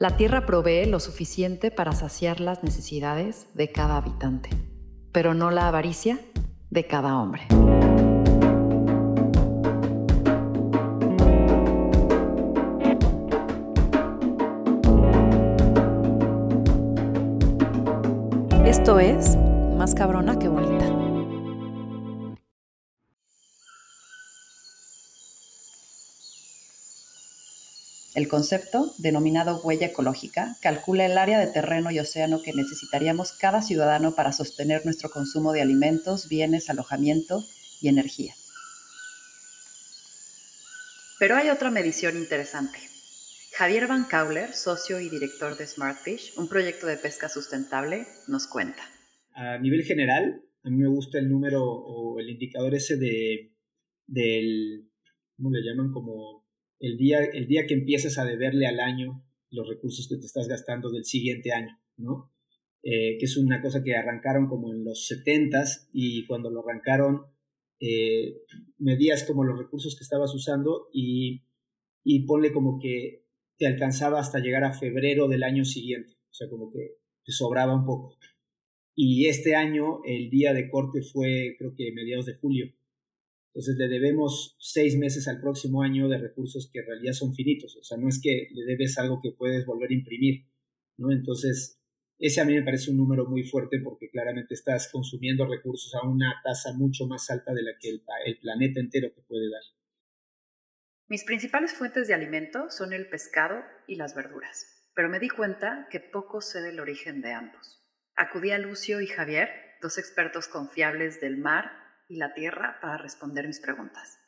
La tierra provee lo suficiente para saciar las necesidades de cada habitante, pero no la avaricia de cada hombre. Esto es Más cabrona que bonita. El concepto, denominado huella ecológica, calcula el área de terreno y océano que necesitaríamos cada ciudadano para sostener nuestro consumo de alimentos, bienes, alojamiento y energía. Pero hay otra medición interesante. Javier Van Kauler, socio y director de Smartfish, un proyecto de pesca sustentable, nos cuenta. A nivel general, a mí me gusta el número o el indicador ese de del, ¿cómo le llaman? Como el día, el día que empiezas a deberle al año los recursos que te estás gastando del siguiente año, ¿no? Eh, que es una cosa que arrancaron como en los 70s y cuando lo arrancaron eh, medías como los recursos que estabas usando y, y ponle como que te alcanzaba hasta llegar a febrero del año siguiente, o sea, como que te sobraba un poco. Y este año el día de corte fue creo que mediados de julio. Entonces le debemos seis meses al próximo año de recursos que en realidad son finitos. O sea, no es que le debes algo que puedes volver a imprimir, ¿no? Entonces, ese a mí me parece un número muy fuerte porque claramente estás consumiendo recursos a una tasa mucho más alta de la que el, el planeta entero te puede dar. Mis principales fuentes de alimento son el pescado y las verduras, pero me di cuenta que poco sé del origen de ambos. Acudí a Lucio y Javier, dos expertos confiables del mar y la Tierra para responder mis preguntas.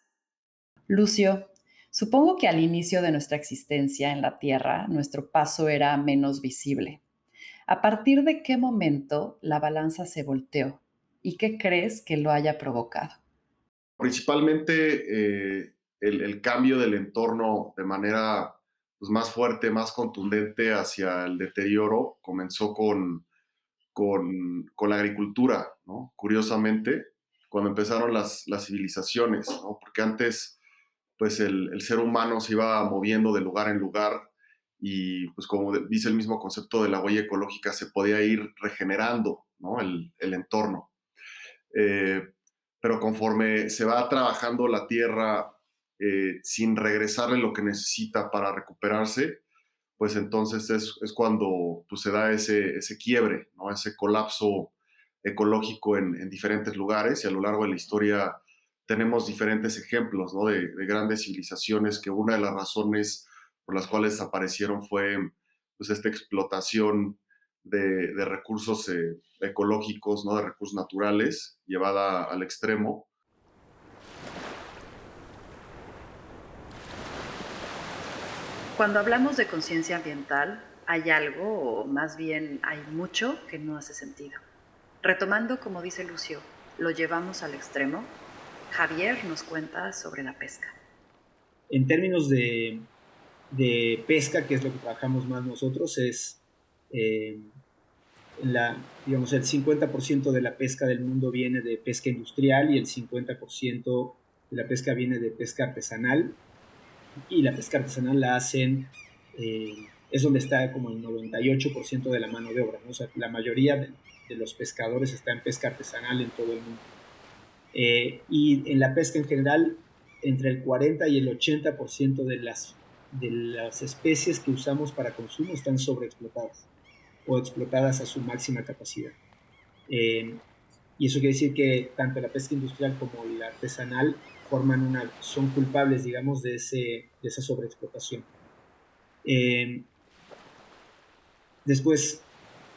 Lucio, supongo que al inicio de nuestra existencia en la Tierra, nuestro paso era menos visible. ¿A partir de qué momento la balanza se volteó? ¿Y qué crees que lo haya provocado? Principalmente eh, el, cambio del entorno de manera pues, más fuerte, más contundente hacia el deterioro comenzó con, con, con la agricultura, ¿no? Curiosamente, cuando empezaron las, las civilizaciones, ¿no? porque antes pues el, el, ser humano se iba moviendo de lugar en lugar y pues como dice el mismo concepto de la huella ecológica, se podía ir regenerando ¿no? el, el, entorno. Eh, pero conforme se va trabajando la tierra eh, sin regresarle lo que necesita para recuperarse, pues entonces es, es cuando pues, se da ese, ese quiebre, ¿no? ese colapso ecológico en, diferentes lugares y a lo largo de la historia tenemos diferentes ejemplos de, grandes civilizaciones que una de las razones por las cuales desaparecieron fue pues, esta explotación de, recursos eh, ecológicos, ¿no? de recursos naturales, llevada al extremo. Cuando hablamos de conciencia ambiental, hay algo, o más bien hay mucho, que no hace sentido. Retomando, como dice Lucio, lo llevamos al extremo, Javier nos cuenta sobre la pesca. En términos de, pesca, que es lo que trabajamos más nosotros, es eh, la, digamos, el 50% de la pesca del mundo viene de pesca industrial y el 50% de la pesca viene de pesca artesanal. Y la pesca artesanal la hacen, eh, es donde está como el 98% de la mano de obra. O sea, la mayoría de, de los pescadores está en pesca artesanal en todo el mundo. Eh, y en la pesca en general, entre el 40 y el 80% de las, de las especies que usamos para consumo están sobreexplotadas o explotadas a su máxima capacidad. Eh, y eso quiere decir que tanto la pesca industrial como la artesanal forman una, son culpables, digamos, de, ese, de esa sobreexplotación. Eh, después,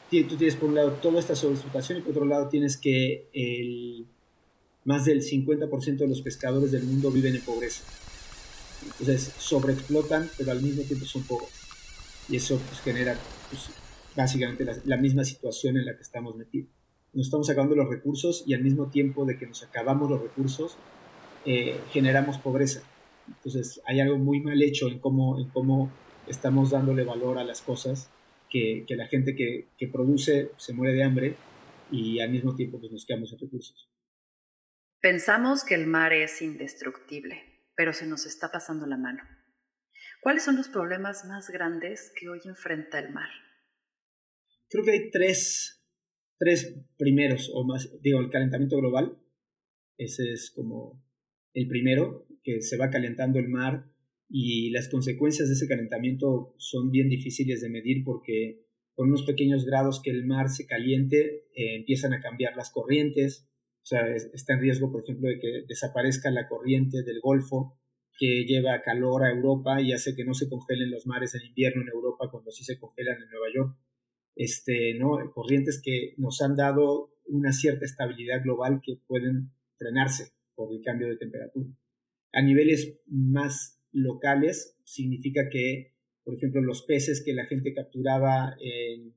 tú tienes por un lado toda esta sobreexplotación y por otro lado tienes que el, más del 50% de los pescadores del mundo viven en pobreza. Entonces sobreexplotan, pero al mismo tiempo son pobres. Y eso pues, genera pues, básicamente la, misma situación en la que estamos metidos. Nos estamos acabando los recursos y al mismo tiempo de que nos acabamos los recursos, eh, generamos pobreza. Entonces hay algo muy mal hecho en cómo, en cómo estamos dándole valor a las cosas que, la gente que, produce se muere de hambre y al mismo tiempo pues, nos quedamos sin recursos. Pensamos que el mar es indestructible, pero se nos está pasando la mano. ¿Cuáles son los problemas más grandes que hoy enfrenta el mar? Creo que hay tres, tres primeros, o más, digo, el calentamiento global, ese es como el primero, que se va calentando el mar y las consecuencias de ese calentamiento son bien difíciles de medir porque con unos pequeños grados que el mar se caliente eh, empiezan a cambiar las corrientes, o sea, está en riesgo, por ejemplo, de que desaparezca la corriente del Golfo que lleva calor a Europa y hace que no se congelen los mares en invierno en Europa cuando sí se congelan en Nueva York. Este, ¿no? Corrientes que nos han dado una cierta estabilidad global que pueden frenarse por el cambio de temperatura. A niveles más locales significa que, por ejemplo, los peces que la gente capturaba en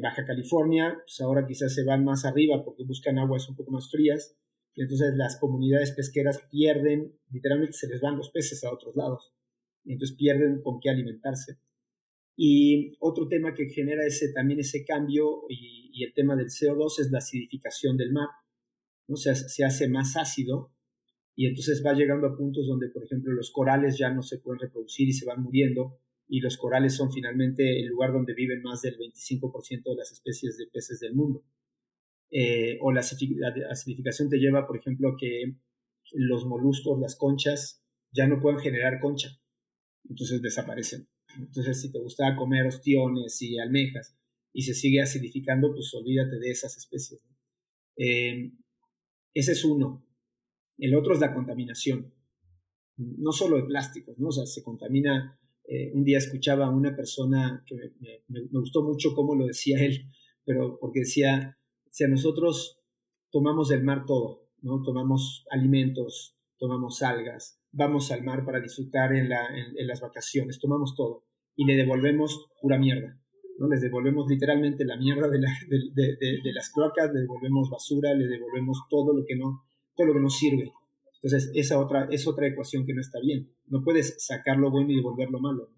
Baja California, pues ahora quizás se van más arriba porque buscan aguas un poco más frías, y entonces las comunidades pesqueras pierden, literalmente se les van los peces a otros lados, y entonces pierden con qué alimentarse. Y otro tema que genera ese, también ese cambio y, el tema del CO2 es la acidificación del mar, ¿no? se hace más ácido y entonces va llegando a puntos donde, por ejemplo, los corales ya no se pueden reproducir y se van muriendo y los corales son finalmente el lugar donde viven más del 25% de las especies de peces del mundo. Eh, o la acidificación te lleva, por ejemplo, a que los moluscos, las conchas, ya no pueden generar concha, entonces desaparecen. Entonces, si te gustaba comer ostiones y almejas y se sigue acidificando, pues olvídate de esas especies. Eh, ese es uno. El otro es la contaminación. No solo de plásticos, ¿no? O sea, se contamina eh, un día escuchaba a una persona que me, gustó mucho cómo lo decía él, pero porque decía, si a nosotros tomamos del mar todo, ¿no? Tomamos alimentos, tomamos algas, vamos al mar para disfrutar en, las vacaciones, tomamos todo y le devolvemos pura mierda. ¿no? Les devolvemos literalmente la mierda de, de, las cloacas, le devolvemos basura, le devolvemos todo lo que no, todo lo que no sirve. Entonces, esa otra, es otra ecuación que no está bien. No puedes sacar lo bueno y devolverlo malo.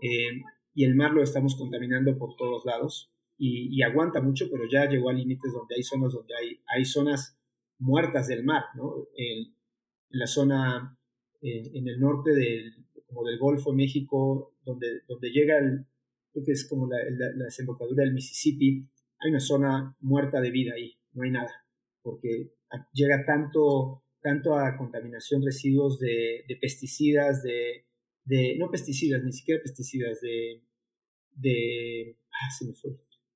Eh, y el mar lo estamos contaminando por todos lados y, aguanta mucho, pero ya llegó a límites donde hay zonas donde hay, hay zonas muertas del mar, ¿no? En, la zona, en, el norte del, como del Golfo de México, donde, donde llega el, creo que es como la, la desembocadura del Mississippi, hay una zona muerta de vida ahí, no hay nada, porque llega tanto tanto a contaminación, residuos de, pesticidas, de, no pesticidas, ni siquiera pesticidas, de, de, ah, se me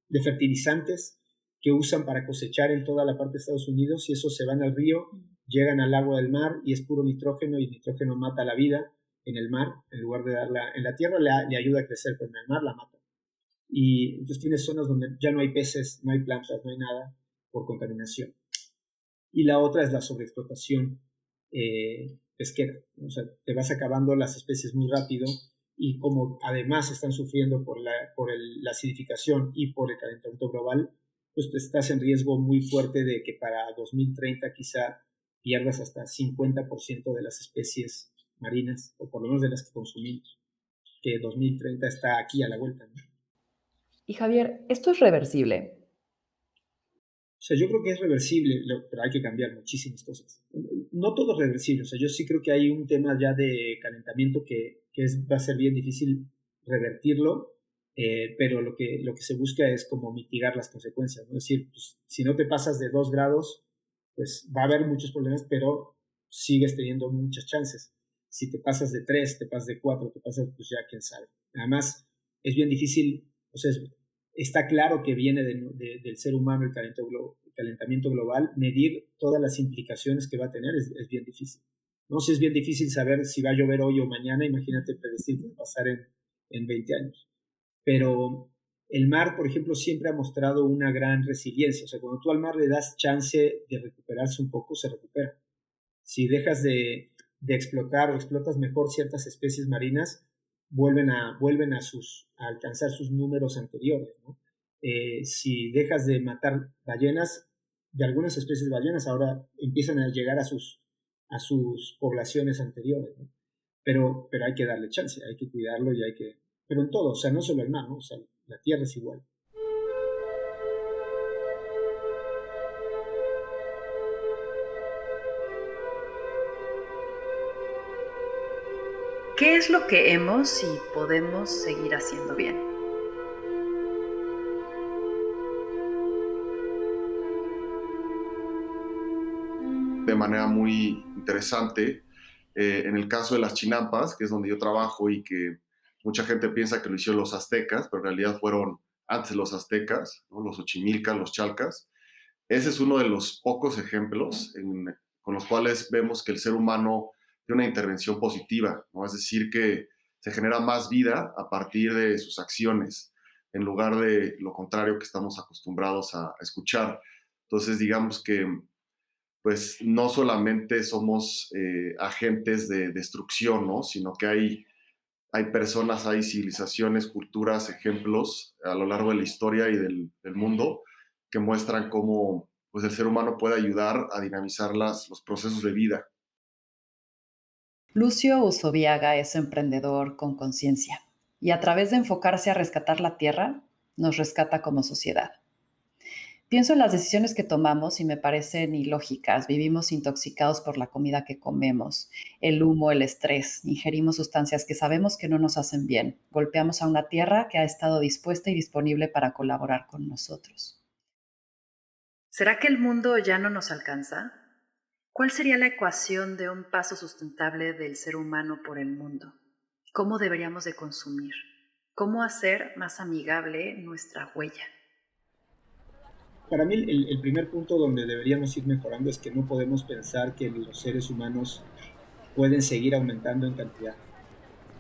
de fertilizantes que usan para cosechar en toda la parte de Estados Unidos y esos se van al río, llegan al agua del mar y es puro nitrógeno y nitrógeno mata la vida en el mar, en lugar de darla en la tierra le ayuda a crecer, pero en el mar la mata. Y entonces tienes zonas donde ya no hay peces, no hay plantas, no hay nada por contaminación y la otra es la sobreexplotación eh, pesquera. O sea, te vas acabando las especies muy rápido y como además están sufriendo por la, por la acidificación y por el calentamiento global, pues estás en riesgo muy fuerte de que para 2030 quizá pierdas hasta 50% de las especies marinas, o por lo menos de las que consumimos, que 2030 está aquí a la vuelta. Y Javier, ¿esto es reversible? O sea, yo creo que es reversible, pero hay que cambiar muchísimas cosas. No todo es reversible, o sea, yo sí creo que hay un tema ya de calentamiento que, que es, va a ser bien difícil revertirlo, eh, pero lo que, lo que se busca es como mitigar las consecuencias, ¿no? Es decir, pues, si no te pasas de 2 grados, pues va a haber muchos problemas, pero sigues teniendo muchas chances. Si te pasas de 3, te pasas de 4, te pasas, pues ya quién sabe. Además, es bien difícil, o sea, está claro que viene del ser humano el calentamiento, global, medir todas las implicaciones que va a tener es, bien difícil. No sé, es bien difícil saber si va a llover hoy o mañana, imagínate predecir qué pasar en, en 20 años. Pero el mar, por ejemplo, siempre ha mostrado una gran resiliencia. O sea, cuando tú al mar le das chance de recuperarse un poco, se recupera. Si dejas de, de explotar o explotas mejor ciertas especies marinas, vuelven a, vuelven a, sus, a alcanzar sus números anteriores. Eh, si dejas de matar ballenas, de algunas especies de ballenas ahora empiezan a llegar a sus, a sus poblaciones anteriores. Pero, pero hay que darle chance, hay que cuidarlo y hay que... Pero en todo, o sea, no solo el mar, o sea, la tierra es igual. ¿Qué es lo que hemos y podemos seguir haciendo bien? De manera muy interesante, eh, en el caso de las chinampas, que es donde yo trabajo y que mucha gente piensa que lo hicieron los aztecas, pero en realidad fueron antes los aztecas, los ochimilcas, los chalcas. Ese es uno de los pocos ejemplos con los cuales vemos que el ser humano tiene una intervención positiva, ¿no? es decir, que se genera más vida a partir de sus acciones, en lugar de lo contrario que estamos acostumbrados a, escuchar. Entonces, digamos que pues no solamente somos eh, agentes de destrucción, ¿no? sino que hay hay personas, hay civilizaciones, culturas, ejemplos a lo largo de la historia y del, mundo que muestran cómo pues, el ser humano puede ayudar a dinamizar los procesos de vida. Lucio Usoviaga es emprendedor con conciencia y a través de enfocarse a rescatar la tierra, nos rescata como sociedad. Pienso en las decisiones que tomamos y me parecen ilógicas. Vivimos intoxicados por la comida que comemos, el humo, el estrés. Ingerimos sustancias que sabemos que no nos hacen bien. Golpeamos a una tierra que ha estado dispuesta y disponible para colaborar con nosotros. ¿Será que el mundo ya no nos alcanza? ¿Cuál sería la ecuación de un paso sustentable del ser humano por el mundo? ¿Cómo deberíamos de consumir? ¿Cómo hacer más amigable nuestra huella? para mí el, primer punto donde deberíamos ir mejorando es que no podemos pensar que los seres humanos pueden seguir aumentando en cantidad.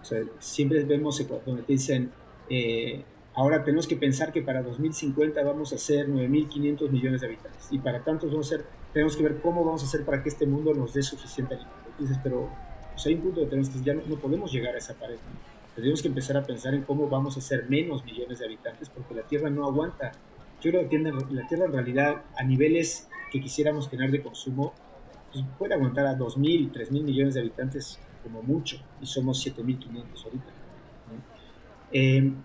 O sea, siempre vemos donde te dicen, eh, ahora tenemos que pensar que para 2050 vamos a ser 9.500 millones de habitantes y para tantos vamos a ser, tenemos que ver cómo vamos a hacer para que este mundo nos dé suficiente alimento. Pero pues hay un punto donde tenemos que ya no, no podemos llegar a esa pared. Tenemos que empezar a pensar en cómo vamos a ser menos millones de habitantes porque la Tierra no aguanta yo creo que la Tierra en realidad a niveles que quisiéramos tener de consumo, pues puede aguantar a 2.000, 3.000 millones de habitantes como mucho, y somos 7.500 ahorita. Em,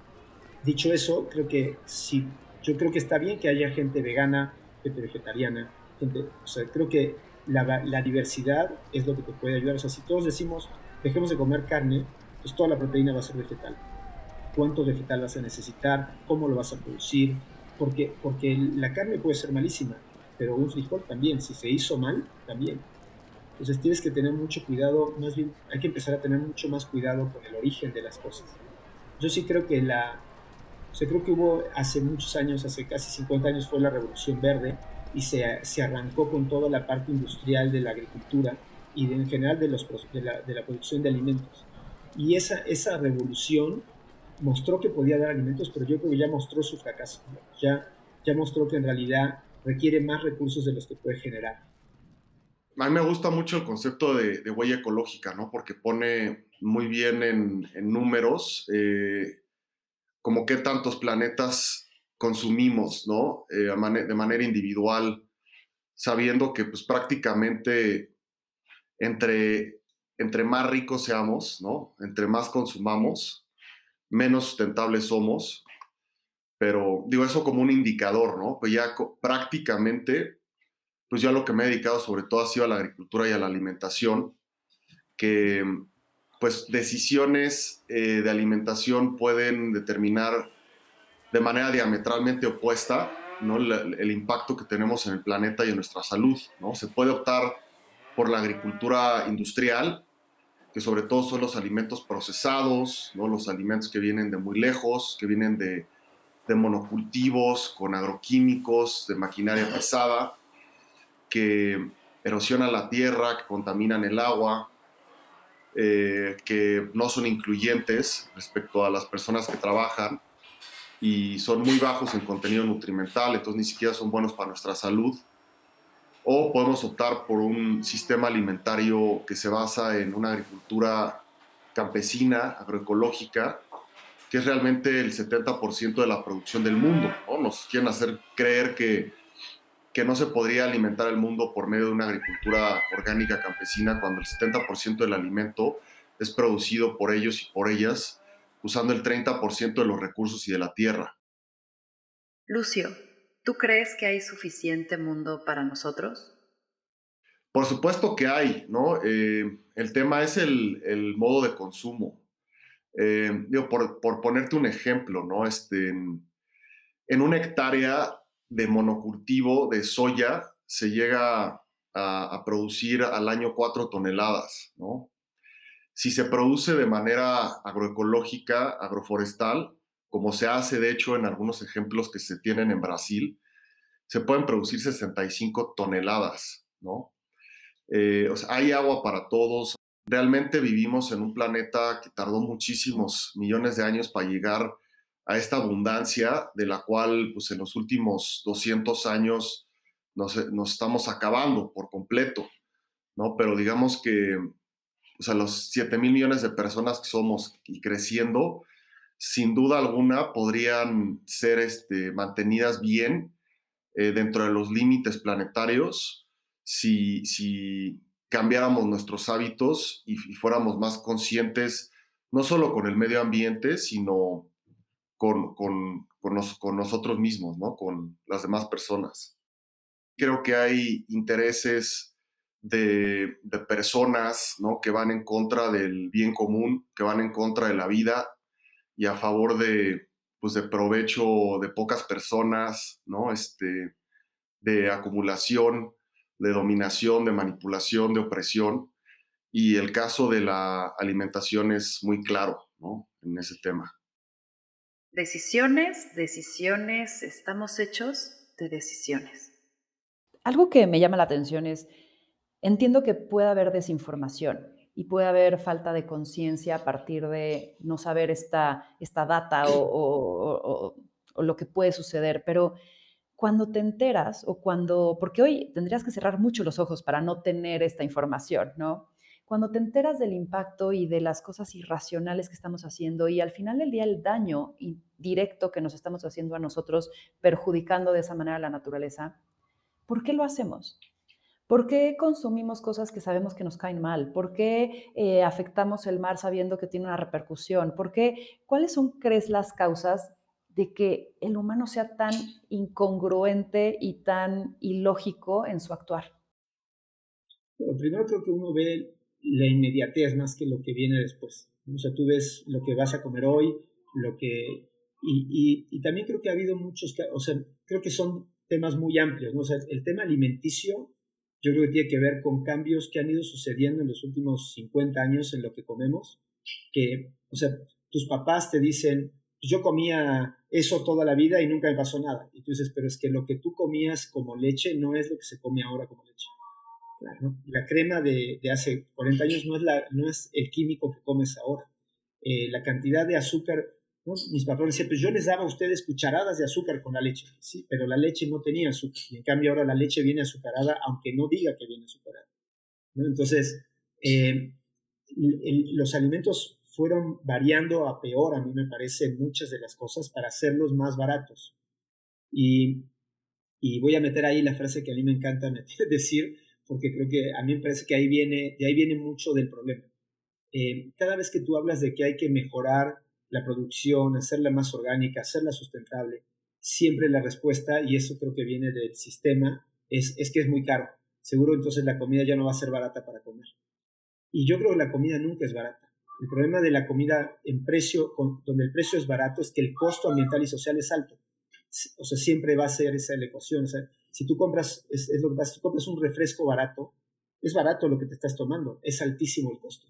dicho eso, creo que sí, yo creo que está bien que haya gente vegana, gente vegetariana, gente, o sea, creo que la, la, diversidad es lo que te puede ayudar. O sea, si todos decimos, dejemos de comer carne, pues toda la proteína va a ser vegetal. ¿Cuánto vegetal vas a necesitar? ¿Cómo lo vas a producir? porque, porque la carne puede ser malísima, pero un frijol también, si se hizo mal, también. Entonces tienes que tener mucho cuidado, más bien hay que empezar a tener mucho más cuidado con el origen de las cosas. Yo sí creo que la, o sea, creo que hubo hace muchos años, hace casi 50 años fue la Revolución Verde y se, se arrancó con toda la parte industrial de la agricultura y de, en general de, los, de, la, de la producción de alimentos. Y esa, esa revolución mostró que podía dar alimentos, pero yo creo que ya mostró su fracaso. Ya, ya mostró que en realidad requiere más recursos de los que puede generar. A mí me gusta mucho el concepto de, huella ecológica, ¿no? Porque pone muy bien en, números eh, como qué tantos planetas consumimos, ¿no? Eh, de manera individual, sabiendo que pues prácticamente entre, entre más ricos seamos, ¿no? Entre más consumamos, menos sustentables somos, pero digo eso como un indicador, ¿no? Pues ya prácticamente, pues ya lo que me he dedicado sobre todo ha sido a la agricultura y a la alimentación, que pues decisiones eh, de alimentación pueden determinar de manera diametralmente opuesta ¿no? el, impacto que tenemos en el planeta y en nuestra salud. ¿no? Se puede optar por la agricultura industrial, que sobre todo son los alimentos procesados, ¿no? los alimentos que vienen de muy lejos, que vienen de, de monocultivos, con agroquímicos, de maquinaria pesada, que erosionan la tierra, que contaminan el agua, eh, que no son incluyentes respecto a las personas que trabajan y son muy bajos en contenido nutrimental, entonces ni siquiera son buenos para nuestra salud o podemos optar por un sistema alimentario que se basa en una agricultura campesina, agroecológica, que es realmente el 70% de la producción del mundo. Nos quieren hacer creer que, que no se podría alimentar el mundo por medio de una agricultura orgánica campesina cuando el 70% del alimento es producido por ellos y por ellas usando el 30% de los recursos y de la tierra. Lucio, ¿Tú crees que hay suficiente mundo para nosotros? Por supuesto que hay, ¿no? Eh, el tema es el, modo de consumo. Eh, digo, por, ponerte un ejemplo, ¿no? Este, en, en, una hectárea de monocultivo de soya se llega a, producir al año 4 toneladas, ¿no? Si se produce de manera agroecológica, agroforestal, como se hace de hecho en algunos ejemplos que se tienen en Brasil, se pueden producir 65 toneladas, ¿no? Eh, hay agua para todos. Realmente vivimos en un planeta que tardó muchísimos millones de años para llegar a esta abundancia de la cual pues, en los últimos 200 años nos, estamos acabando por completo, ¿no? Pero digamos que a los 7 mil millones de personas que somos y creciendo, sin duda alguna podrían ser este, mantenidas bien eh, dentro de los límites planetarios si, si cambiáramos nuestros hábitos y, fuéramos más conscientes, no solo con el medio ambiente, sino con, con, con, nosotros mismos, ¿no? con las demás personas. Creo que hay intereses de, de, personas ¿no? que van en contra del bien común, que van en contra de la vida y a favor de, pues, de provecho de pocas personas, ¿no? este, de acumulación de dominación, de manipulación, de opresión. Y el caso de la alimentación es muy claro ¿no? en ese tema. Decisiones, decisiones, estamos hechos de decisiones. Algo que me llama la atención es, entiendo que puede haber desinformación y puede haber falta de conciencia a partir de no saber esta, esta data o, lo que puede suceder, pero cuando te enteras o cuando, porque hoy tendrías que cerrar mucho los ojos para no tener esta información, ¿no? Cuando te enteras del impacto y de las cosas irracionales que estamos haciendo y al final del día el daño directo que nos estamos haciendo a nosotros, perjudicando de esa manera a la naturaleza, ¿por qué lo hacemos? ¿Por qué consumimos cosas que sabemos que nos caen mal? ¿Por qué eh, afectamos el mar sabiendo que tiene una repercusión? ¿Por qué? ¿Cuáles son, crees, las causas de que el humano sea tan incongruente y tan ilógico en su actuar? Bueno, primero creo que uno ve la inmediatez más que lo que viene después. O sea, tú ves lo que vas a comer hoy, lo que... Y, y, también creo que ha habido muchos, o sea, creo que son temas muy amplios, ¿no? O sea, el tema alimenticio yo creo que tiene que ver con cambios que han ido sucediendo en los últimos 50 años en lo que comemos, que, o sea, tus papás te dicen, yo comía eso toda la vida y nunca me pasó nada. Y tú dices, pero es que lo que tú comías como leche no es lo que se come ahora como leche. Claro, La crema de, hace 40 años no es, la, no es el químico que comes ahora. Eh, la cantidad de azúcar, mis papás decían, pues yo les daba a ustedes cucharadas de azúcar con la leche. Sí, pero la leche no tenía azúcar. Y en cambio ahora la leche viene azucarada, aunque no diga que viene azucarada. Entonces, eh, los alimentos fueron variando a peor, a mí me parece, muchas de las cosas para hacerlos más baratos. Y, y voy a meter ahí la frase que a mí me encanta decir, porque creo que a mí me parece que ahí viene, de ahí viene mucho del problema. Eh, cada vez que tú hablas de que hay que mejorar la producción, hacerla más orgánica, hacerla sustentable, siempre la respuesta, y eso creo que viene del sistema, es, es que es muy caro. Seguro entonces la comida ya no va a ser barata para comer. Y yo creo que la comida nunca es barata. El problema de la comida en precio, donde el precio es barato, es que el costo ambiental y social es alto. O sea, siempre va a ser esa la ecuación. O sea, si tú compras, es, lo que tú compras un refresco barato, es barato lo que te estás tomando, es altísimo el costo.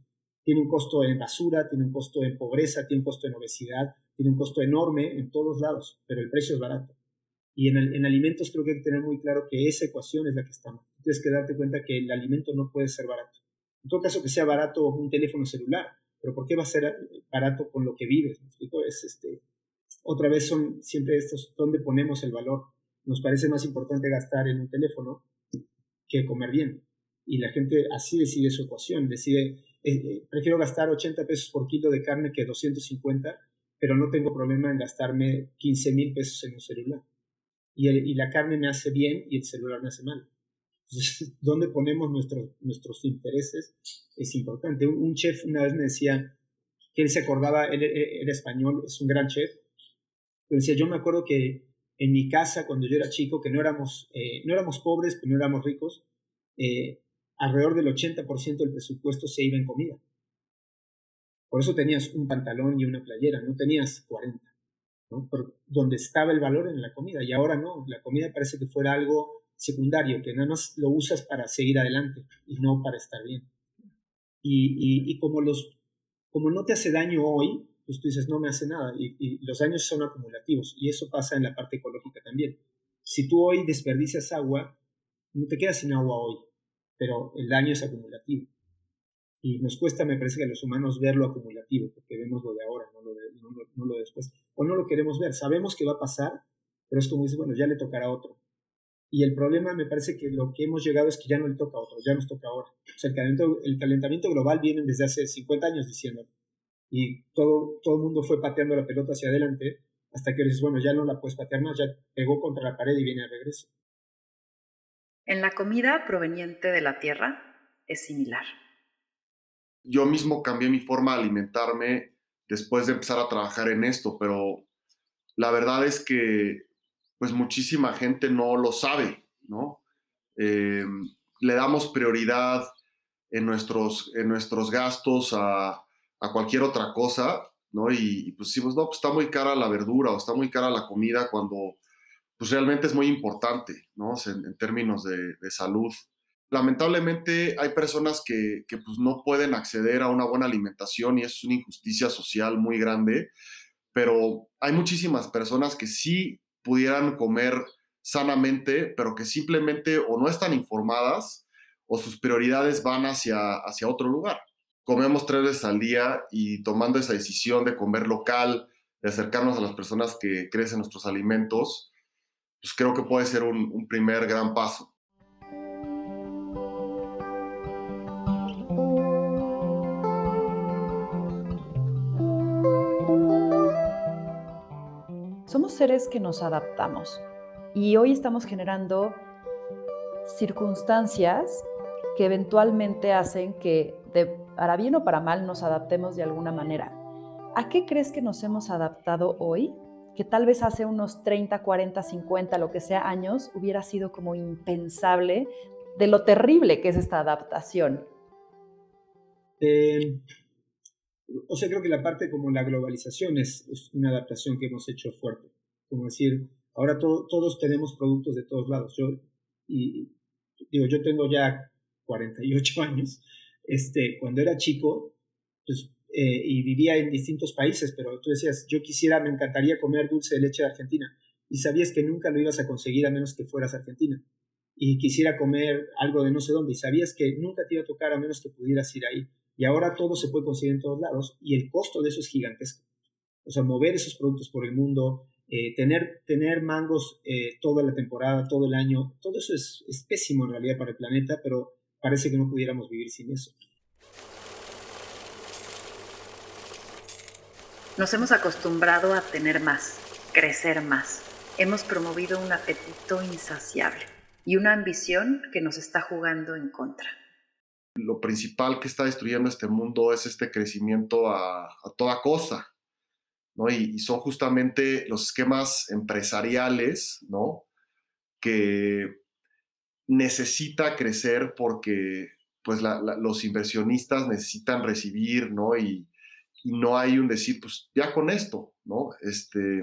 Tiene un costo en basura, tiene un costo en pobreza, tiene un costo en obesidad, tiene un costo enorme en todos lados, pero el precio es barato. Y en, en alimentos creo que hay que tener muy claro que esa ecuación es la que estamos. Tienes que darte cuenta que el alimento no puede ser barato. En todo caso, que sea barato un teléfono celular, pero ¿por qué va a ser barato con lo que vives? ¿Me explico? Es este, otra vez son siempre estos, ¿dónde ponemos el valor? Nos parece más importante gastar en un teléfono que comer bien. Y la gente así decide su ecuación, decide, eh, eh, prefiero gastar 80 pesos por kilo de carne que 250, pero no tengo problema en gastarme 15 mil pesos en un celular. Y, y la carne me hace bien y el celular me hace mal. dónde ponemos nuestros, nuestros intereses es importante. Un, chef una vez me decía que él se acordaba, él, era español, es un gran chef, decía, yo me acuerdo que en mi casa, cuando yo era chico, que no éramos, eh, no éramos pobres, pero no éramos ricos, eh, alrededor del 80% del presupuesto se iba en comida. Por eso tenías un pantalón y una playera, no tenías 40, ¿no? donde estaba el valor en la comida y ahora no, la comida parece que fuera algo secundario, que nada más lo usas para seguir adelante y no para estar bien. Y, como, no te hace daño hoy, pues tú dices, no me hace nada, y los daños son acumulativos, y eso pasa en la parte ecológica también. Si tú hoy desperdicias agua, no te quedas sin agua hoy, pero el daño es acumulativo. Y nos cuesta, me parece a los humanos ver lo acumulativo, porque vemos lo de ahora, no lo de, no, lo después. O no lo queremos ver. Sabemos que va a pasar, pero es como dice, bueno, ya le tocará a otro. Y el problema me parece que lo que hemos llegado es que ya no le toca a otro, ya nos toca ahora. O sea, el calentamiento, global viene desde hace 50 años diciendo, y todo, todo mundo fue pateando la pelota hacia adelante, hasta que dices, bueno, ya no la puedes patear más, ya pegó contra la pared y viene a regreso. En la comida proveniente de la tierra es similar. Yo mismo cambié mi forma de alimentarme después de empezar a trabajar en esto, pero la verdad es que pues muchísima gente no lo sabe, ¿no? Eh, le damos prioridad en nuestros, en nuestros gastos a, a cualquier otra cosa ¿no? Y, pues decimos, no, pues está muy cara la verdura o está muy cara la comida cuando pues realmente es muy importante, ¿no? En, términos de, salud. Lamentablemente hay personas que, que, pues no pueden acceder a una buena alimentación y es una injusticia social muy grande, pero hay muchísimas personas que sí pudieran comer sanamente, pero que simplemente o no están informadas o sus prioridades van hacia, hacia otro lugar comemos tres veces al día y tomando esa decisión de comer local, de acercarnos a las personas que crecen nuestros alimentos, pues creo que puede ser un, primer gran paso. Somos seres que nos adaptamos y hoy estamos generando circunstancias que eventualmente hacen que para bien o para mal, nos adaptemos de alguna manera. ¿A qué crees que nos hemos adaptado hoy? Que tal vez hace unos 30, 40, 50, lo que sea años, hubiera sido como impensable de lo terrible que es esta adaptación. Eh, o sea, creo que la parte como la globalización es, una adaptación que hemos hecho fuerte. Como decir, ahora todos tenemos productos de todos lados. Yo, y, digo, yo tengo ya 48 años este, cuando era chico, pues, eh, y vivía en distintos países, pero tú decías, yo quisiera, me encantaría comer dulce de leche de Argentina, y sabías que nunca lo ibas a conseguir a menos que fueras a Argentina, y quisiera comer algo de no sé dónde, y sabías que nunca te iba a tocar a menos que pudieras ir ahí, y ahora todo se puede conseguir en todos lados, y el costo de eso es gigantesco. O sea, mover esos productos por el mundo, eh, tener, tener mangos eh, toda la temporada, todo el año, todo eso es, es pésimo en realidad para el planeta, pero parece que no pudiéramos vivir sin eso. Nos hemos acostumbrado a tener más, crecer más. Hemos promovido un apetito insaciable y una ambición que nos está jugando en contra. Lo principal que está destruyendo este mundo es este crecimiento a, toda costa, ¿no? Y, son justamente los esquemas empresariales, ¿no? Que necesita crecer porque pues los inversionistas necesitan recibir, ¿no? Y, no hay un decir, pues ya con esto, ¿no? Este,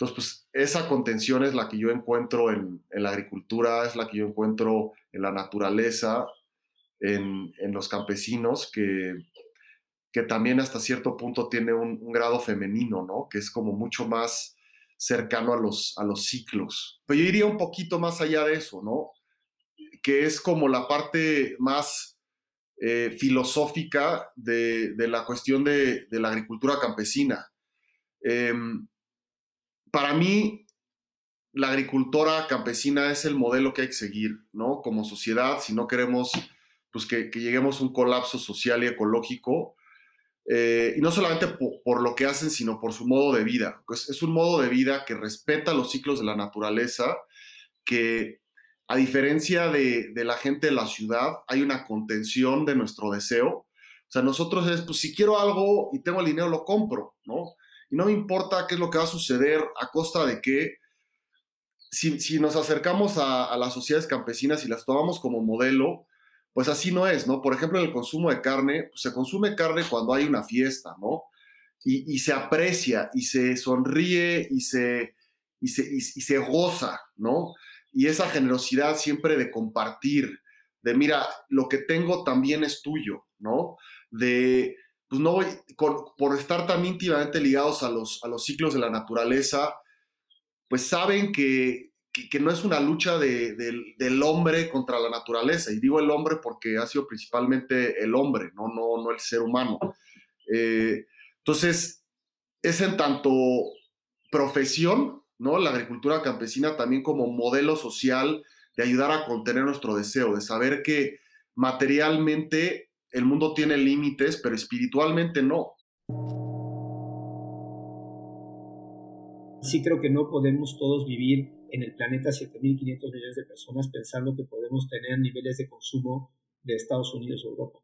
entonces, pues esa contención es la que yo encuentro en, la agricultura, es la que yo encuentro en la naturaleza, en, los campesinos, que, que, también hasta cierto punto tiene un, un, grado femenino, ¿no? Que es como mucho más cercano a los, a los ciclos. Pero yo iría un poquito más allá de eso, ¿no? Que es como la parte más eh, filosófica de, la cuestión de, la agricultura campesina. Em, para mí, la agricultura campesina es el modelo que hay que seguir, ¿no? Como sociedad, si no queremos pues, que, lleguemos a un colapso social y ecológico, eh, y no solamente por, lo que hacen, sino por su modo de vida. Pues es un modo de vida que respeta los ciclos de la naturaleza, que a diferencia de, la gente de la ciudad, hay una contención de nuestro deseo. O sea, nosotros es, pues si quiero algo y tengo el dinero, lo compro, ¿no? Y no me importa qué es lo que va a suceder, a costa de qué. Si, nos acercamos a, las sociedades campesinas y las tomamos como modelo, pues así no es, ¿no? Por ejemplo, en el consumo de carne, pues se consume carne cuando hay una fiesta, ¿no? Y, se aprecia y se sonríe y se, y se, y se goza, ¿no? Y esa generosidad siempre de compartir, de mira, lo que tengo también es tuyo, ¿no? De, pues no voy, por estar tan íntimamente ligados a los, a los ciclos de la naturaleza, pues saben que, que, no es una lucha de, del hombre contra la naturaleza. Y digo el hombre porque ha sido principalmente el hombre, no, no, no el ser humano. Eh, entonces, es en tanto profesión, ¿no? La agricultura campesina también como modelo social de ayudar a contener nuestro deseo, de saber que materialmente el mundo tiene límites, pero espiritualmente no. Sí creo que no podemos todos vivir en el planeta 7.500 millones de personas pensando que podemos tener niveles de consumo de Estados Unidos o Europa.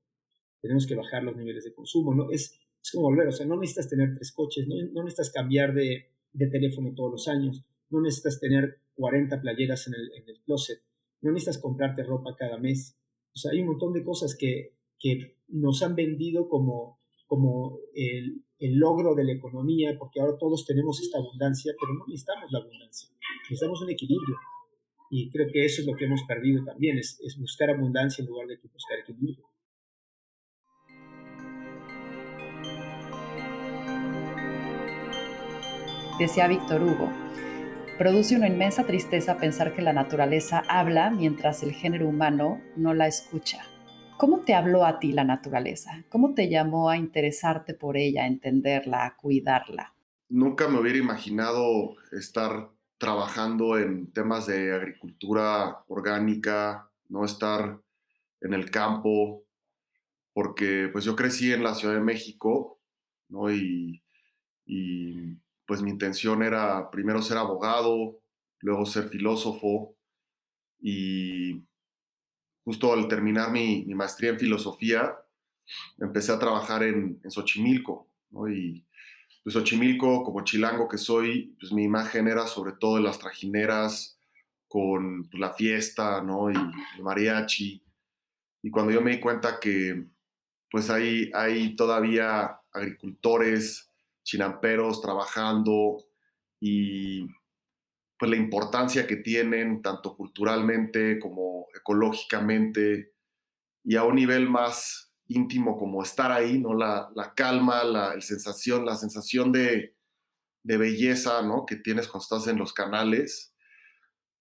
Tenemos que bajar los niveles de consumo, ¿no? Es, es como volver, o sea, no necesitas tener tres coches, no, no necesitas cambiar de, de, teléfono todos los años, no necesitas tener 40 playeras en el, en el closet, no necesitas comprarte ropa cada mes. O sea, hay un montón de cosas que, que nos han vendido como, como el, el, logro de la economía, porque ahora todos tenemos esta abundancia, pero no necesitamos la abundancia, necesitamos un equilibrio. Y creo que eso es lo que hemos perdido también, es, es buscar abundancia en lugar de buscar equilibrio. Decía Víctor Hugo, produce una inmensa tristeza pensar que la naturaleza habla mientras el género humano no la escucha. ¿Cómo te habló a ti la naturaleza? ¿Cómo te llamó a interesarte por ella, a entenderla, a cuidarla? Nunca me hubiera imaginado estar trabajando en temas de agricultura orgánica, no estar en el campo, porque pues yo crecí en la Ciudad de México, ¿no? Y, y pues mi intención era primero ser abogado, luego ser filósofo y justo al terminar mi, maestría en filosofía, empecé a trabajar en, Xochimilco, ¿no? Y pues Xochimilco, como chilango que soy, pues mi imagen era sobre todo de las trajineras, con pues, la fiesta, ¿no? Y el mariachi. Y cuando yo me di cuenta que pues hay, hay todavía agricultores, chinamperos trabajando y pues la importancia que tienen tanto culturalmente como ecológicamente y a un nivel más íntimo como estar ahí, ¿no? La, calma, la sensación, la sensación de, belleza, ¿no? Que tienes cuando estás en los canales,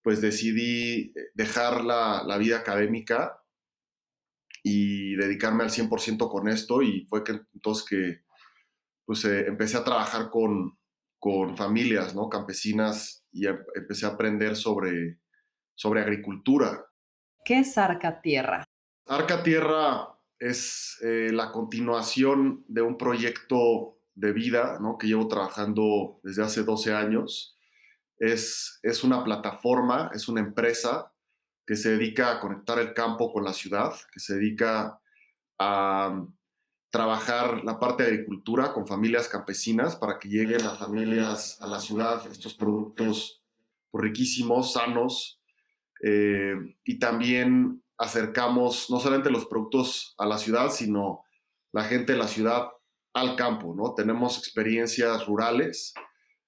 pues decidí dejar la, vida académica y dedicarme al 100% con esto y fue que entonces que pues eh, empecé a trabajar con, con familias, ¿no? Campesinas y em, empecé a aprender sobre, sobre agricultura. ¿Qué es Arca Tierra? Arca Tierra es eh, la continuación de un proyecto de vida ¿no? que llevo trabajando desde hace 12 años. Es, es una plataforma, es una empresa que se dedica a conectar el campo con la ciudad, que se dedica a trabajar la parte de agricultura con familias campesinas para que lleguen las familias a la ciudad estos productos riquísimos, sanos, eh, y también acercamos no solamente los productos a la ciudad, sino la gente de la ciudad al campo, ¿no? Tenemos experiencias rurales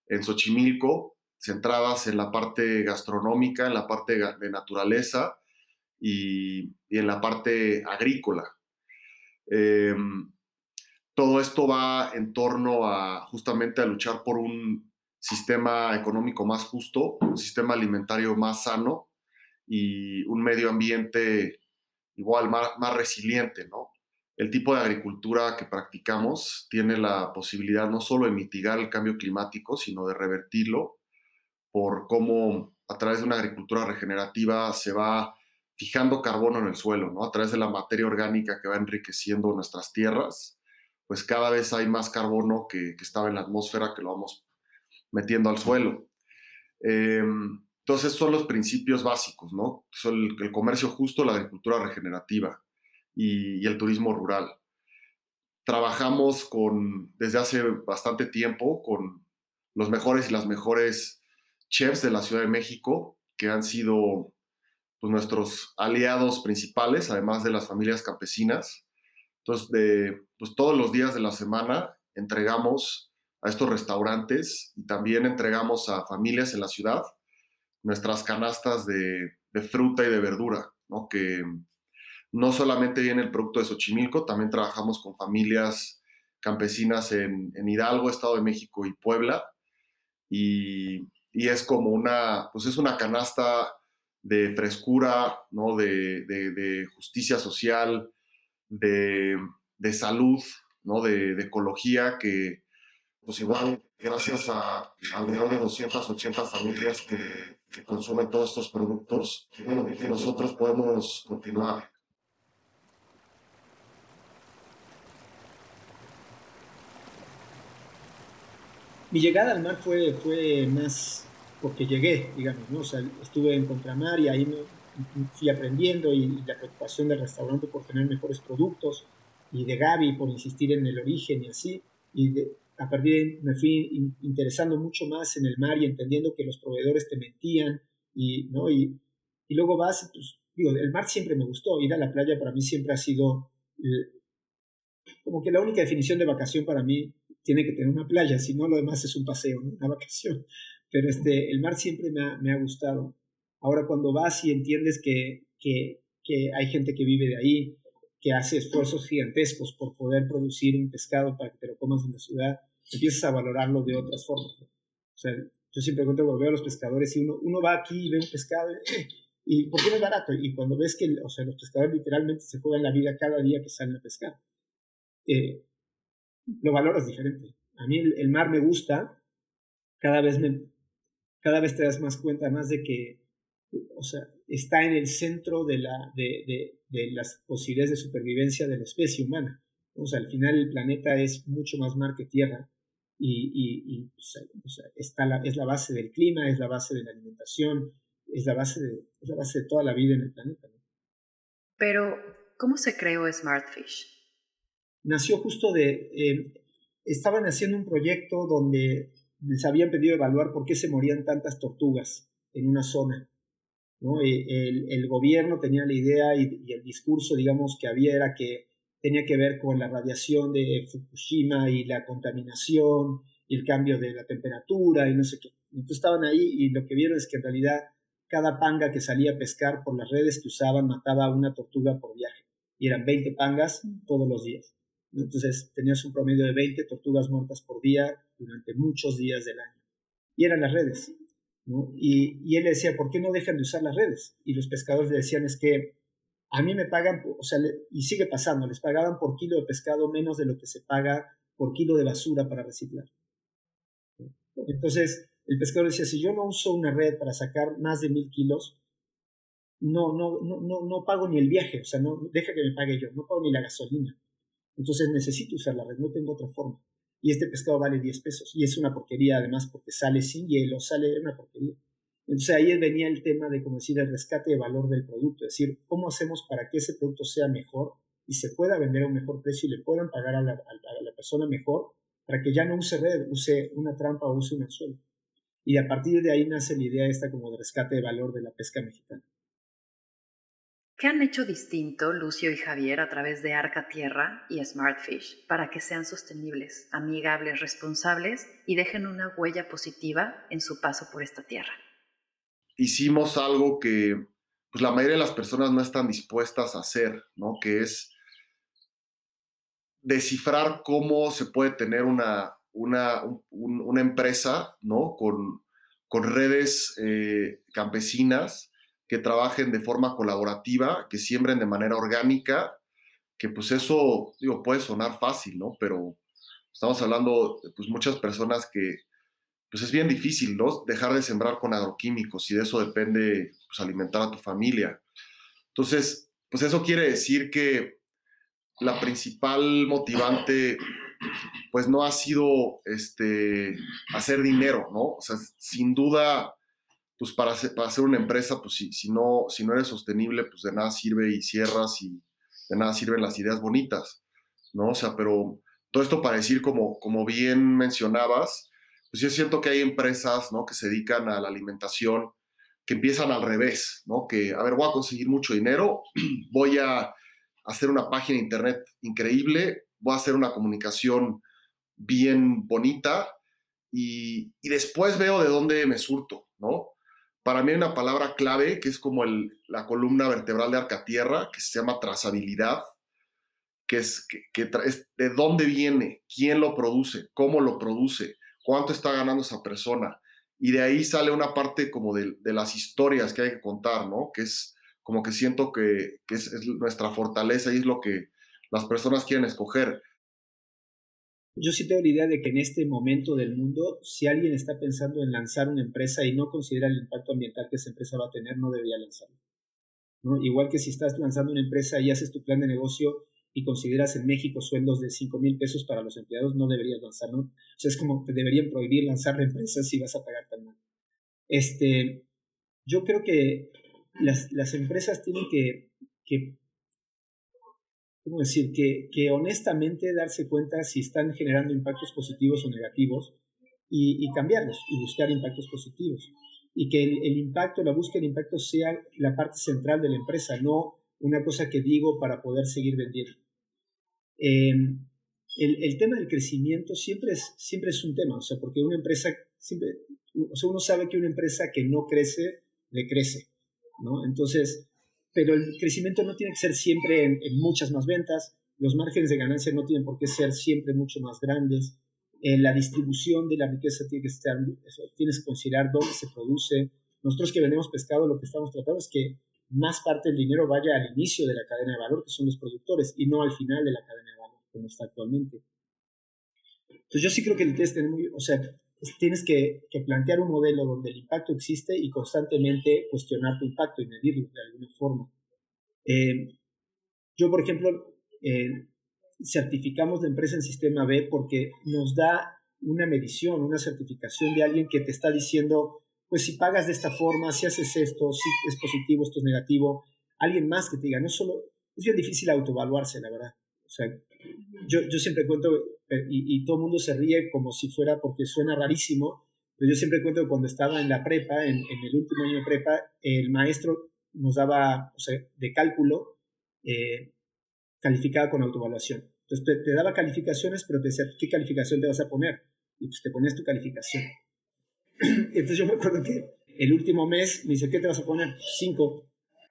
en Xochimilco, centradas en la parte gastronómica, en la parte de naturaleza y, en la parte agrícola. Em, todo esto va en torno a justamente a luchar por un sistema económico más justo, un sistema alimentario más sano y un medio ambiente igual más, más resiliente, ¿no? El tipo de agricultura que practicamos tiene la posibilidad no solo de mitigar el cambio climático, sino de revertirlo por cómo a través de una agricultura regenerativa se va fijando carbono en el suelo, ¿no? A través de la materia orgánica que va enriqueciendo nuestras tierras pues cada vez hay más carbono que, estaba en la atmósfera que lo vamos metiendo al suelo. Em, entonces son los principios básicos, ¿no? Son el, comercio justo, la agricultura regenerativa y, el turismo rural. Trabajamos con, desde hace bastante tiempo con los mejores y las mejores chefs de la Ciudad de México que han sido pues, nuestros aliados principales, además de las familias campesinas. Entonces, pues todos los días de la semana entregamos a estos restaurantes y también entregamos a familias en la ciudad nuestras canastas de, fruta y de verdura, ¿no? que no solamente viene el producto de Xochimilco, también trabajamos con familias campesinas en, Hidalgo, Estado de México y Puebla, y, es como una, pues es una canasta de frescura, ¿no? de, justicia social, de, salud, ¿no? de, ecología, que pues igual gracias a alrededor de 280 familias que, consumen todos estos productos, que nosotros podemos continuar. Mi llegada al mar fue, fue más porque llegué, digamos, ¿no? O sea, estuve en contramar y ahí me, fui aprendiendo y, la preocupación del restaurante por tener mejores productos y de Gaby por insistir en el origen y así. Y a partir de me fui interesando mucho más en el mar y entendiendo que los proveedores te mentían y, ¿no? y, y luego vas, pues, digo, el mar siempre me gustó, ir a la playa para mí siempre ha sido como que la única definición de vacación para mí tiene que tener una playa, si no lo demás es un paseo, una vacación. Pero este, el mar siempre me ha, me ha gustado. Ahora cuando vas y entiendes que, que, hay gente que vive de ahí, que hace esfuerzos gigantescos por poder producir un pescado para que te lo comas en la ciudad, empiezas a valorarlo de otras formas. O sea, yo siempre cuando veo a los pescadores y uno, uno va aquí y ve un pescado y ¿por qué no es barato? Y cuando ves que o sea, los pescadores literalmente se juegan la vida cada día que salen a pescar, eh, lo valoras diferente. A mí el, mar me gusta, cada vez, me, cada vez te das más cuenta más de que o sea, está en el centro de, la, de, de, de las posibilidades de supervivencia de la especie humana. O sea, al final el planeta es mucho más mar que tierra y, y, está la, es la base del clima, es la base de la alimentación, es la base de, es la base de toda la vida en el planeta. Pero, ¿cómo se creó Smartfish? Nació justo de... Eh, estaban haciendo un proyecto donde les habían pedido evaluar por qué se morían tantas tortugas en una zona. ¿No? El, el, gobierno tenía la idea y, y, el discurso, digamos, que había era que tenía que ver con la radiación de Fukushima y la contaminación y el cambio de la temperatura y no sé qué. Entonces estaban ahí y lo que vieron es que en realidad cada panga que salía a pescar por las redes que usaban mataba a una tortuga por viaje. Y eran 20 pangas todos los días. Entonces tenías un promedio de 20 tortugas muertas por día durante muchos días del año. Y eran las redes. Y, él decía, ¿por qué no dejan de usar las redes? Y los pescadores le decían, es que a mí me pagan, o sea, y sigue pasando, les pagaban por kilo de pescado menos de lo que se paga por kilo de basura para reciclar. Entonces, el pescador decía, si yo no uso una red para sacar más de mil kilos, no, no, no, no, no pago ni el viaje, o sea, no, deja que me pague yo, no pago ni la gasolina. Entonces necesito usar la red, no tengo otra forma. Y este pescado vale 10 pesos. Y es una porquería además porque sale sin hielo, sale una porquería. Entonces ahí venía el tema de, como decir, el rescate de valor del producto, es decir, cómo hacemos para que ese producto sea mejor y se pueda vender a un mejor precio y le puedan pagar a la, a la persona mejor para que ya no use red, use una trampa o use un anzuelo. Y a partir de ahí nace la idea esta como de rescate de valor de la pesca mexicana. ¿Qué han hecho distinto Lucio y Javier a través de Arca Tierra y Smartfish para que sean sostenibles, amigables, responsables y dejen una huella positiva en su paso por esta tierra? hicimos algo que pues, la mayoría de las personas no están dispuestas a hacer, ¿no? Que es descifrar cómo se puede tener una, una, una empresa, ¿no? Con, con redes eh, campesinas que trabajen de forma colaborativa, que siembren de manera orgánica, que pues eso, digo, puede sonar fácil, ¿no? Pero estamos hablando de pues, muchas personas que pues es bien difícil, ¿no? Dejar de sembrar con agroquímicos y de eso depende pues, alimentar a tu familia. Entonces, pues eso quiere decir que la principal motivante pues no ha sido este, hacer dinero, ¿no? O sea, sin duda, pues para hacer, para hacer una empresa, pues si, si, no, si no eres sostenible, pues de nada sirve y cierras y de nada sirven las ideas bonitas, ¿no? O sea, pero todo esto para decir, como, como bien mencionabas, pues yo siento que hay empresas ¿no? que se dedican a la alimentación que empiezan al revés, ¿no? Que, a ver, voy a conseguir mucho dinero, voy a hacer una página de internet increíble, voy a hacer una comunicación bien bonita y, y después veo de dónde me surto, ¿no? Para mí hay una palabra clave que es como la columna vertebral de Arcatierra, que se llama trazabilidad, que es, de dónde viene, quién lo produce, cómo lo produce, cuánto está ganando esa persona. Y de ahí sale una parte como de, las historias que hay que contar, ¿no? Que es como que siento que, es, nuestra fortaleza y es lo que las personas quieren escoger. Yo sí tengo la idea de que en este momento del mundo, si alguien está pensando en lanzar una empresa y no considera el impacto ambiental que esa empresa va a tener, no debería lanzarlo. Igual que si estás lanzando una empresa y haces tu plan de negocio y consideras en México sueldos de 5 mil pesos para los empleados, no deberías lanzarlo. O sea, es como te deberían prohibir lanzar la empresa si vas a pagar tan mal. Este, yo creo que las, las empresas tienen que, que ¿cómo decir? Que, que, honestamente darse cuenta si están generando impactos positivos o negativos y, y cambiarlos y buscar impactos positivos. Y que el, el, impacto, la búsqueda de impacto sea la parte central de la empresa, no una cosa que digo para poder seguir vendiendo. Eh, el, el, tema del crecimiento siempre es, siempre es un tema, o sea, porque una empresa, siempre, o sea, uno sabe que una empresa que no crece, le crece, ¿no? Entonces, pero el crecimiento no tiene que ser siempre en, muchas más ventas, los márgenes de ganancia no tienen por qué ser siempre mucho más grandes, eh, la distribución de la riqueza tiene que estar, tienes que considerar dónde se produce. Nosotros que vendemos pescado, lo que estamos tratando es que más parte del dinero vaya al inicio de la cadena de valor, que son los productores, y no al final de la cadena de valor, como está actualmente. Entonces yo sí creo que tienes, tener muy, o sea, tienes que, que, plantear un modelo donde el impacto existe y constantemente cuestionar tu impacto y medirlo de alguna forma. Eh, yo, por ejemplo, eh, certificamos la empresa en sistema B porque nos da una medición, una certificación de alguien que te está diciendo pues si pagas de esta forma, si haces esto, si es positivo, esto es negativo, alguien más que te diga, no solo, es bien difícil autoevaluarse, la verdad. O sea, yo, yo siempre cuento, eh, y, y, todo el mundo se ríe como si fuera porque suena rarísimo, pero yo siempre cuento que cuando estaba en la prepa, en, en el último año de prepa, el maestro nos daba, o sea, de cálculo, eh, con autoevaluación. Entonces te, te, daba calificaciones, pero te decía, ¿qué calificación te vas a poner? Y pues te pones tu calificación. Entonces yo me acuerdo que el último mes me dice, ¿qué te vas a poner? Cinco.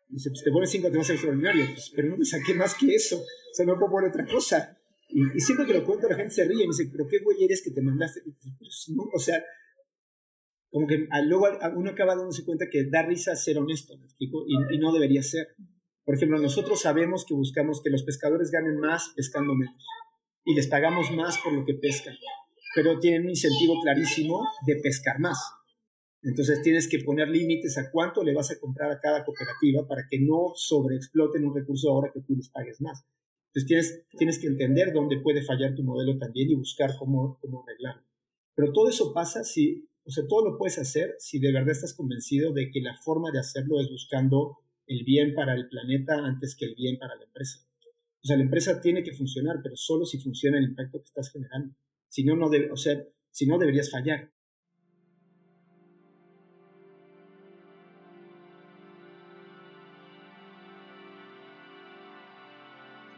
Dice, pues te pones cinco, te vas extraordinario. Pues, pero no me saqué más que eso. O sea, no puedo poner otra cosa. Y, y, siempre que lo cuento la gente se ríe y me dice, ¿pero qué güey eres que te mandaste? Pues, no, o sea, como que a, luego a uno acaba dándose cuenta que da risa ser honesto, ¿me explico? Y, y no debería ser. Por ejemplo, nosotros sabemos que buscamos que los pescadores ganen más pescando menos. Y les pagamos más por lo que pescan pero tienen un incentivo clarísimo de pescar más. Entonces tienes que poner límites a cuánto le vas a comprar a cada cooperativa para que no sobreexploten un recurso ahora que tú les pagues más. Entonces tienes, tienes que entender dónde puede fallar tu modelo también y buscar cómo, cómo arreglarlo. Pero todo eso pasa si, o sea, todo lo puedes hacer si de verdad estás convencido de que la forma de hacerlo es buscando el bien para el planeta antes que el bien para la empresa. O sea, la empresa tiene que funcionar, pero solo si funciona el impacto que estás generando. Si no, no debe, o sea, si no deberías fallar.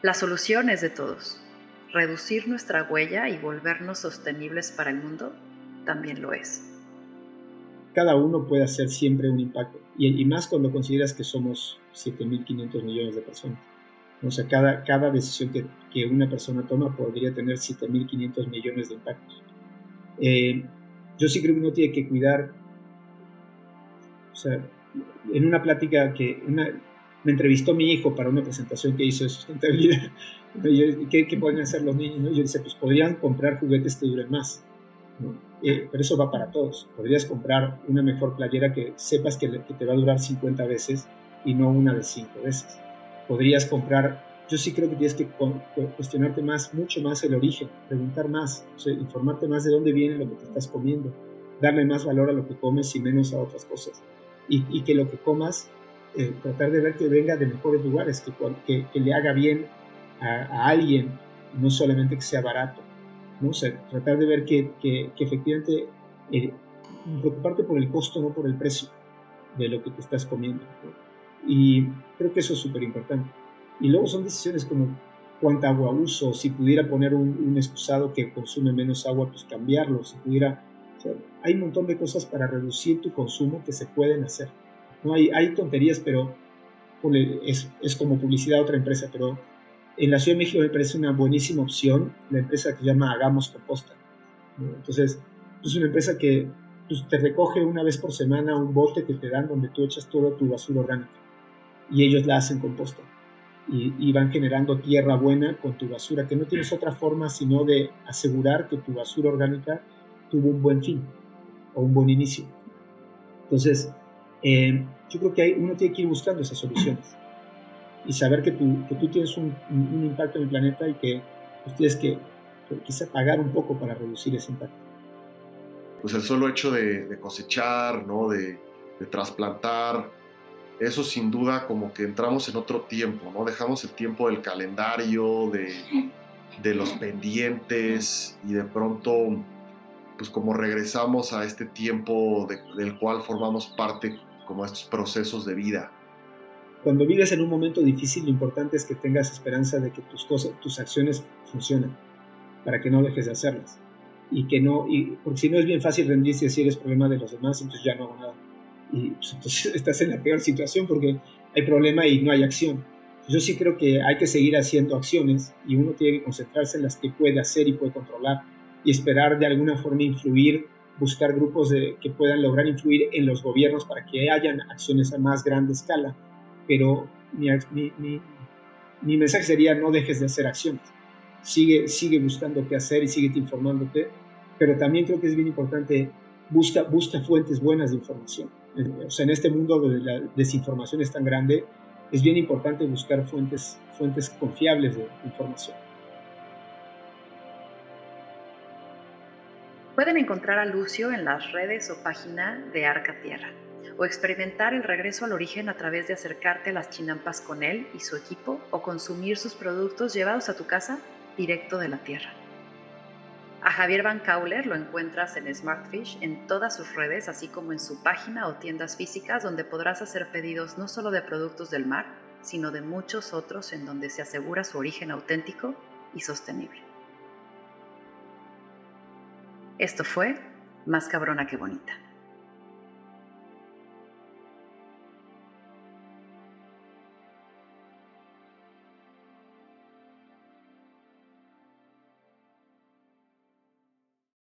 La solución es de todos. Reducir nuestra huella y volvernos sostenibles para el mundo también lo es. Cada uno puede hacer siempre un impacto, y, más cuando consideras que somos 7.500 millones de personas. O sea, cada, cada decisión que, que una persona toma podría tener 7.500 millones de impactos. Eh, yo sí creo que uno tiene que cuidar, o sea, en una plática que una, me entrevistó mi hijo para una presentación que hizo de sustentabilidad, ¿qué, qué pueden hacer los niños? ¿no? Yo decía, pues podrían comprar juguetes que duren más, ¿no? eh, pero eso va para todos. Podrías comprar una mejor playera que sepas que, que te va a durar 50 veces y no una de 5 veces podrías comprar. Yo sí creo que tienes que cuestionarte más, mucho más el origen, preguntar más, o sea, informarte más de dónde viene lo que te estás comiendo, darle más valor a lo que comes y menos a otras cosas. Y, y que lo que comas, eh, tratar de ver que venga de mejores lugares, que, que, que le haga bien a, a, alguien, no solamente que sea barato. ¿no? O sea, tratar de ver que, que efectivamente eh, preocuparte por el costo, no por el precio. de lo que te estás comiendo. Y creo que eso es súper importante. Y luego son decisiones como cuánta agua uso, si pudiera poner un, un excusado que consume menos agua, pues cambiarlo, si pudiera... hay un montón de cosas para reducir tu consumo que se pueden hacer. No hay, hay tonterías, pero es, como publicidad a otra empresa, pero en la Ciudad de México me parece una buenísima opción la empresa que llama Hagamos Composta. Entonces, es una empresa que pues, te recoge una vez por semana un bote que te dan donde tú echas toda tu basura orgánica y ellos la hacen composta y, van generando tierra buena con tu basura, que no tienes otra forma sino de asegurar que tu basura orgánica tuvo un buen fin o un buen inicio. Entonces, eh, yo creo que hay, uno tiene que ir buscando esas soluciones y saber que tú, que tú tienes un, impacto en el planeta y que pues, tienes que, quizá pagar un poco para reducir ese impacto. Pues el solo hecho de, cosechar, ¿no? de, de trasplantar, eso sin duda como que entramos en otro tiempo, ¿no? Dejamos el tiempo del calendario, de, de los pendientes y de pronto pues como regresamos a este tiempo del cual formamos parte como estos procesos de vida. Cuando vives en un momento difícil, lo importante es que tengas esperanza de que tus cosas, tus acciones funcionen, para que no dejes de hacerlas. Y que no, y, porque si no es bien fácil rendirse y decir es problema de los demás, entonces ya no hago nada y pues, entonces estás en la peor situación porque hay problema y no hay acción. Yo sí creo que hay que seguir haciendo acciones y uno tiene que concentrarse en las que puede hacer y puede controlar y esperar de alguna forma influir, buscar grupos que puedan lograr influir en los gobiernos para que hayan acciones a más grande escala. Pero mi, mensaje sería no dejes de hacer acciones. Sigue, sigue buscando qué hacer y sigue informándote, pero también creo que es bien importante busca, busca fuentes buenas de información o sea, en este mundo donde la desinformación es tan grande, es bien importante buscar fuentes, fuentes confiables de información. Pueden encontrar a Lucio en las redes o página de Arca Tierra o experimentar el regreso al origen a través de acercarte a las chinampas con él y su equipo o consumir sus productos llevados a tu casa directo de la tierra. A Javier Van Kauler lo encuentras en Smartfish en todas sus redes, así como en su página o tiendas físicas donde podrás hacer pedidos no solo de productos del mar, sino de muchos otros en donde se asegura su origen auténtico y sostenible. Esto fue Más cabrona que bonita.